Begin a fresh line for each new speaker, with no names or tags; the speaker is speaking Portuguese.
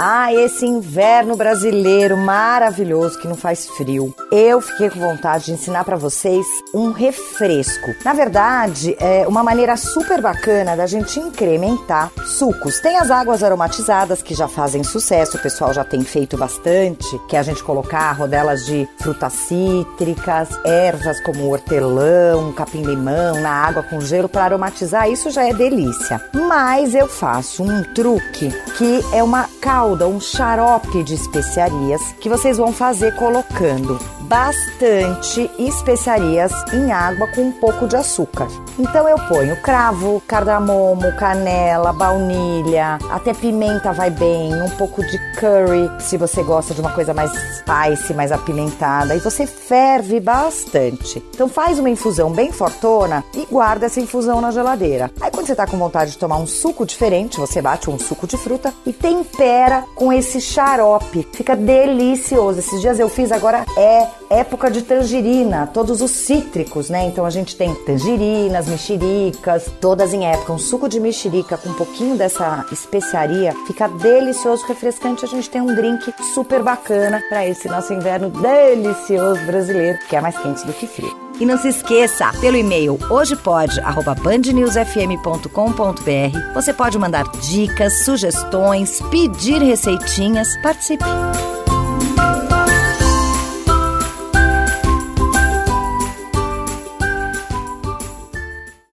Ah, esse inverno brasileiro maravilhoso que não faz frio. Eu fiquei com vontade de ensinar para vocês um refresco. Na verdade, é uma maneira super bacana da gente incrementar sucos. Tem as águas aromatizadas que já fazem sucesso, o pessoal já tem feito bastante, que é a gente colocar rodelas de frutas cítricas, ervas como hortelão, capim-limão na água com gelo para aromatizar. Isso já é delícia. Mas eu faço um truque que é uma calda um xarope de especiarias que vocês vão fazer colocando bastante especiarias em água com um pouco de açúcar. Então eu ponho cravo, cardamomo, canela, baunilha, até pimenta vai bem, um pouco de curry, se você gosta de uma coisa mais spicy, mais apimentada, e você ferve bastante. Então faz uma infusão bem fortona e guarda essa infusão na geladeira. Quando você tá com vontade de tomar um suco diferente, você bate um suco de fruta e tempera com esse xarope. Fica delicioso. Esses dias eu fiz, agora é época de tangerina, todos os cítricos, né? Então a gente tem tangerinas, mexericas, todas em época. Um suco de mexerica com um pouquinho dessa especiaria fica delicioso, refrescante. A gente tem um drink super bacana para esse nosso inverno delicioso brasileiro, que é mais quente do que frio. E não se esqueça, pelo e-mail hojepode@bandnewsfm.com.br, você pode mandar dicas, sugestões, pedir receitinhas, participe.